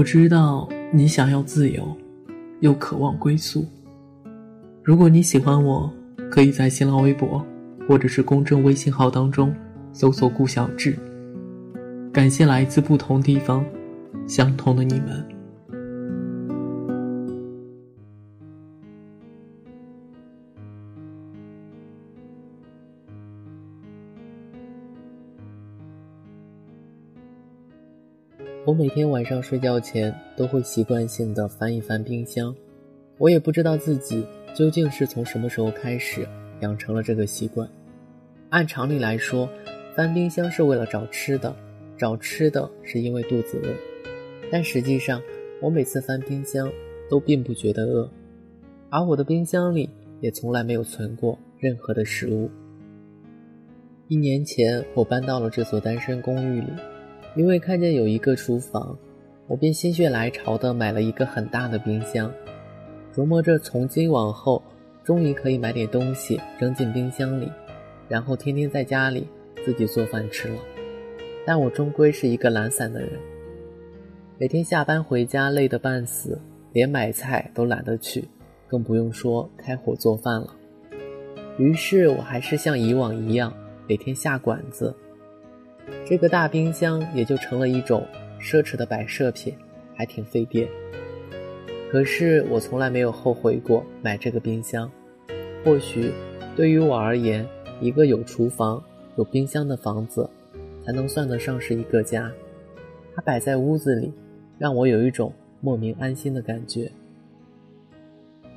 我知道你想要自由，又渴望归宿。如果你喜欢我，可以在新浪微博或者是公众微信号当中搜索“顾小志”。感谢来自不同地方、相同的你们。我每天晚上睡觉前都会习惯性的翻一翻冰箱，我也不知道自己究竟是从什么时候开始养成了这个习惯。按常理来说，翻冰箱是为了找吃的，找吃的是因为肚子饿。但实际上，我每次翻冰箱都并不觉得饿，而我的冰箱里也从来没有存过任何的食物。一年前，我搬到了这所单身公寓里。因为看见有一个厨房，我便心血来潮的买了一个很大的冰箱，琢磨着从今往后，终于可以买点东西扔进冰箱里，然后天天在家里自己做饭吃了。但我终归是一个懒散的人，每天下班回家累得半死，连买菜都懒得去，更不用说开火做饭了。于是我还是像以往一样，每天下馆子。这个大冰箱也就成了一种奢侈的摆设品，还挺费电。可是我从来没有后悔过买这个冰箱。或许对于我而言，一个有厨房、有冰箱的房子，才能算得上是一个家。它摆在屋子里，让我有一种莫名安心的感觉。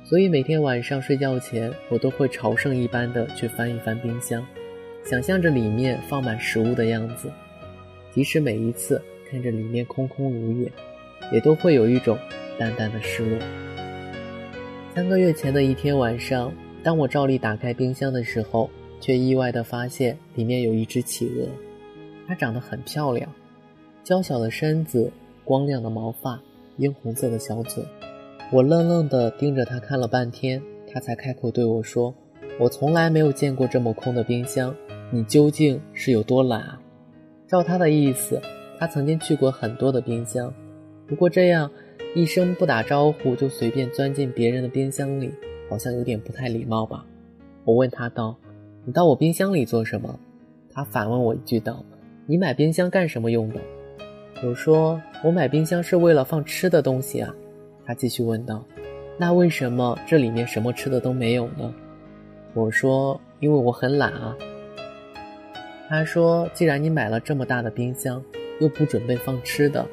所以每天晚上睡觉前，我都会朝圣一般的去翻一翻冰箱。想象着里面放满食物的样子，即使每一次看着里面空空如也，也都会有一种淡淡的失落。三个月前的一天晚上，当我照例打开冰箱的时候，却意外地发现里面有一只企鹅。它长得很漂亮，娇小的身子，光亮的毛发，樱红色的小嘴。我愣愣地盯着它看了半天，它才开口对我说：“我从来没有见过这么空的冰箱。”你究竟是有多懒啊？照他的意思，他曾经去过很多的冰箱，不过这样一声不打招呼就随便钻进别人的冰箱里，好像有点不太礼貌吧？我问他道：“你到我冰箱里做什么？”他反问我一句道：“你买冰箱干什么用的？”我说：“我买冰箱是为了放吃的东西啊。”他继续问道：“那为什么这里面什么吃的都没有呢？”我说：“因为我很懒啊。”他说：“既然你买了这么大的冰箱，又不准备放吃的，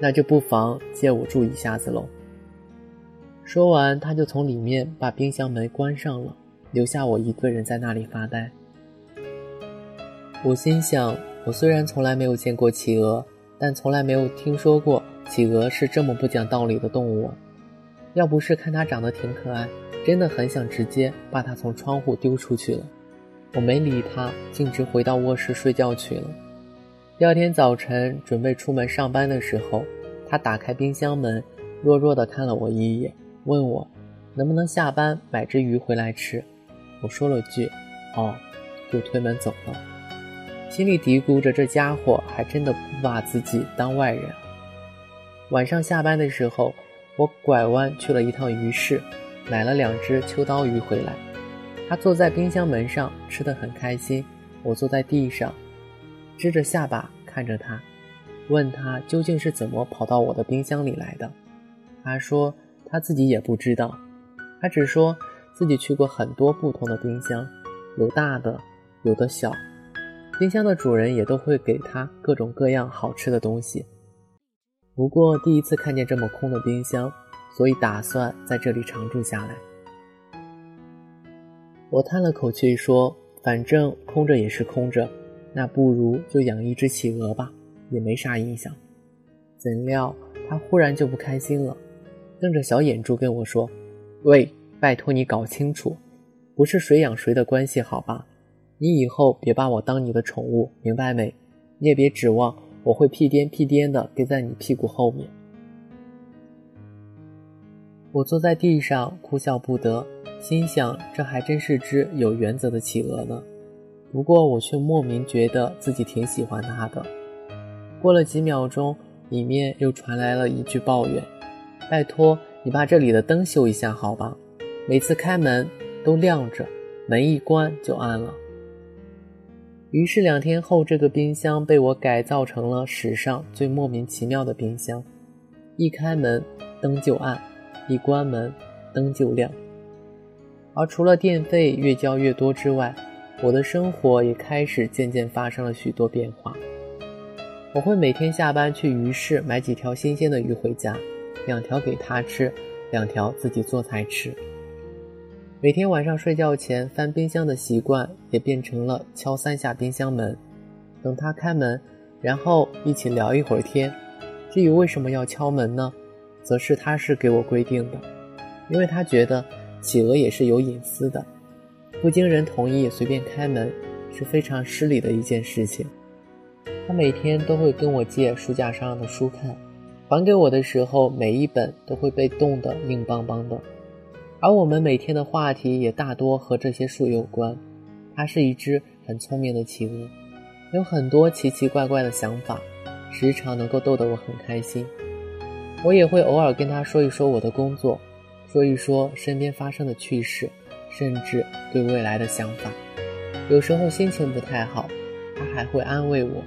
那就不妨借我住一下子喽。”说完，他就从里面把冰箱门关上了，留下我一个人在那里发呆。我心想：我虽然从来没有见过企鹅，但从来没有听说过企鹅是这么不讲道理的动物。要不是看它长得挺可爱，真的很想直接把它从窗户丢出去了。我没理他，径直回到卧室睡觉去了。第二天早晨准备出门上班的时候，他打开冰箱门，弱弱的看了我一眼，问我能不能下班买只鱼回来吃。我说了句“哦”，就推门走了，心里嘀咕着这家伙还真的不把自己当外人。晚上下班的时候，我拐弯去了一趟鱼市，买了两只秋刀鱼回来。他坐在冰箱门上，吃得很开心。我坐在地上，支着下巴看着他，问他究竟是怎么跑到我的冰箱里来的。他说他自己也不知道，他只说自己去过很多不同的冰箱，有大的，有的小。冰箱的主人也都会给他各种各样好吃的东西。不过第一次看见这么空的冰箱，所以打算在这里常住下来。我叹了口气说：“反正空着也是空着，那不如就养一只企鹅吧，也没啥影响。”怎料他忽然就不开心了，瞪着小眼珠跟我说：“喂，拜托你搞清楚，不是谁养谁的关系，好吧？你以后别把我当你的宠物，明白没？你也别指望我会屁颠屁颠的跟在你屁股后面。”我坐在地上哭笑不得。心想，这还真是只有原则的企鹅呢。不过我却莫名觉得自己挺喜欢它的。过了几秒钟，里面又传来了一句抱怨：“拜托，你把这里的灯修一下好吧？每次开门都亮着，门一关就暗了。”于是两天后，这个冰箱被我改造成了史上最莫名其妙的冰箱：一开门灯就暗，一关门灯就亮。而除了电费越交越多之外，我的生活也开始渐渐发生了许多变化。我会每天下班去鱼市买几条新鲜的鱼回家，两条给他吃，两条自己做菜吃。每天晚上睡觉前翻冰箱的习惯也变成了敲三下冰箱门，等他开门，然后一起聊一会儿天。至于为什么要敲门呢，则是他是给我规定的，因为他觉得企鹅也是有隐私的。不经人同意随便开门是非常失礼的一件事情。他每天都会跟我借书架上的书看，还给我的时候，每一本都会被冻得硬邦邦的。而我们每天的话题也大多和这些书有关。它是一只很聪明的企鹅，有很多奇奇怪怪的想法，时常能够逗得我很开心。我也会偶尔跟他说一说我的工作，说一说身边发生的趣事。甚至对未来的想法，有时候心情不太好，他还会安慰我，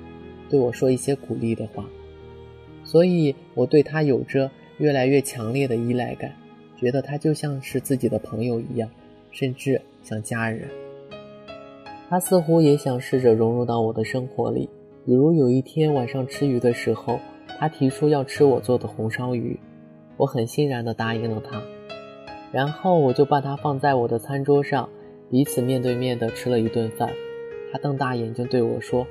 对我说一些鼓励的话，所以我对他有着越来越强烈的依赖感，觉得他就像是自己的朋友一样，甚至像家人。他似乎也想试着融入到我的生活里，比如有一天晚上吃鱼的时候，他提出要吃我做的红烧鱼，我很欣然地答应了他。然后我就把它放在我的餐桌上，彼此面对面的吃了一顿饭。他瞪大眼睛对我说：“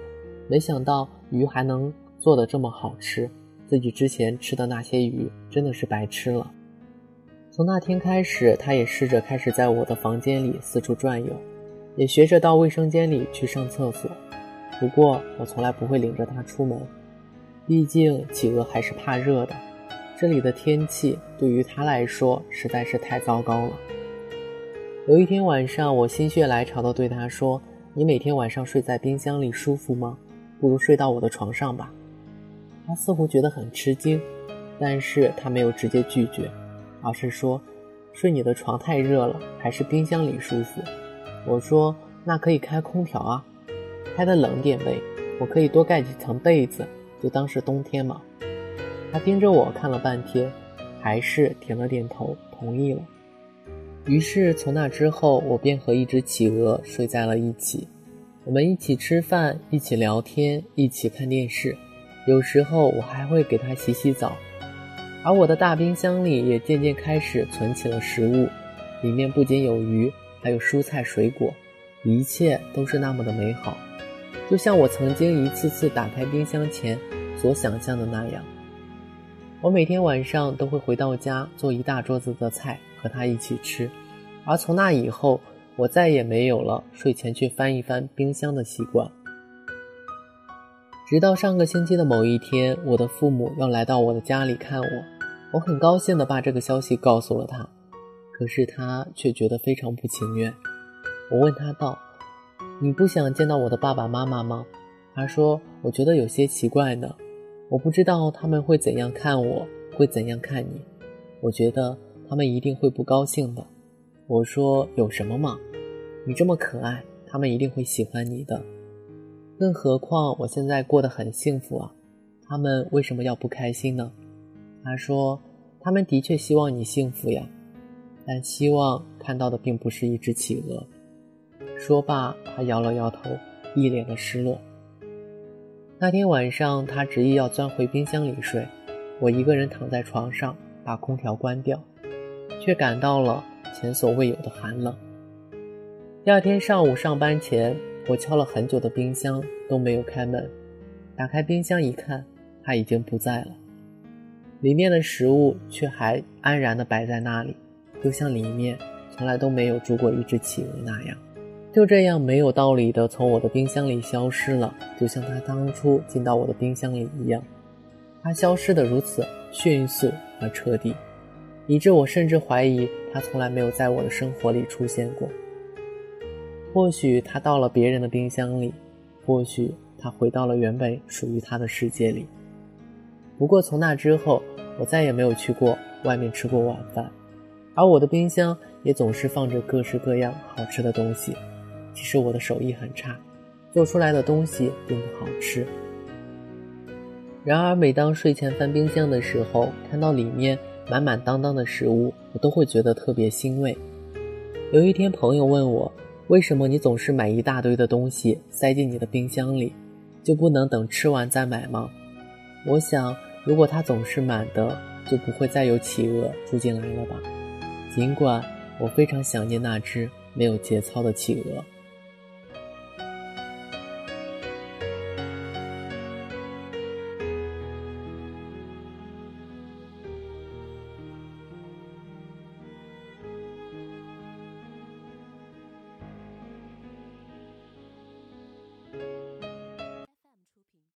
没想到鱼还能做的这么好吃，自己之前吃的那些鱼真的是白吃了。”从那天开始，他也试着开始在我的房间里四处转悠，也学着到卫生间里去上厕所。不过我从来不会领着他出门，毕竟企鹅还是怕热的。这里的天气对于他来说实在是太糟糕了。有一天晚上，我心血来潮地对他说：“你每天晚上睡在冰箱里舒服吗？不如睡到我的床上吧。”他似乎觉得很吃惊，但是他没有直接拒绝，而是说：“睡你的床太热了，还是冰箱里舒服。”我说：“那可以开空调啊，开的冷点呗，我可以多盖几层被子，就当是冬天嘛。”他盯着我看了半天，还是点了点头，同意了。于是从那之后，我便和一只企鹅睡在了一起。我们一起吃饭，一起聊天，一起看电视。有时候我还会给它洗洗澡。而我的大冰箱里也渐渐开始存起了食物，里面不仅有鱼，还有蔬菜水果，一切都是那么的美好，就像我曾经一次次打开冰箱前所想象的那样。我每天晚上都会回到家做一大桌子的菜和他一起吃，而从那以后，我再也没有了睡前去翻一翻冰箱的习惯。直到上个星期的某一天，我的父母要来到我的家里看我，我很高兴地把这个消息告诉了他，可是他却觉得非常不情愿。我问他道：“你不想见到我的爸爸妈妈吗？”他说：“我觉得有些奇怪呢。”我不知道他们会怎样看我，会怎样看你。我觉得他们一定会不高兴的。我说有什么嘛？你这么可爱，他们一定会喜欢你的。更何况我现在过得很幸福啊，他们为什么要不开心呢？他说他们的确希望你幸福呀，但希望看到的并不是一只企鹅。说罢，他摇了摇头，一脸的失落。那天晚上，他执意要钻回冰箱里睡，我一个人躺在床上，把空调关掉，却感到了前所未有的寒冷。第二天上午上班前，我敲了很久的冰箱都没有开门，打开冰箱一看，他已经不在了，里面的食物却还安然地摆在那里，就像里面从来都没有住过一只企鹅那样。就这样没有道理的从我的冰箱里消失了，就像它当初进到我的冰箱里一样。它消失的如此迅速而彻底，以致我甚至怀疑它从来没有在我的生活里出现过。或许它到了别人的冰箱里，或许它回到了原本属于它的世界里。不过从那之后，我再也没有去过外面吃过晚饭，而我的冰箱也总是放着各式各样好吃的东西。其实我的手艺很差，做出来的东西并不好吃。然而，每当睡前翻冰箱的时候，看到里面满满当当的食物，我都会觉得特别欣慰。有一天，朋友问我，为什么你总是买一大堆的东西塞进你的冰箱里，就不能等吃完再买吗？我想，如果它总是满的，就不会再有企鹅住进来了吧。尽管我非常想念那只没有节操的企鹅。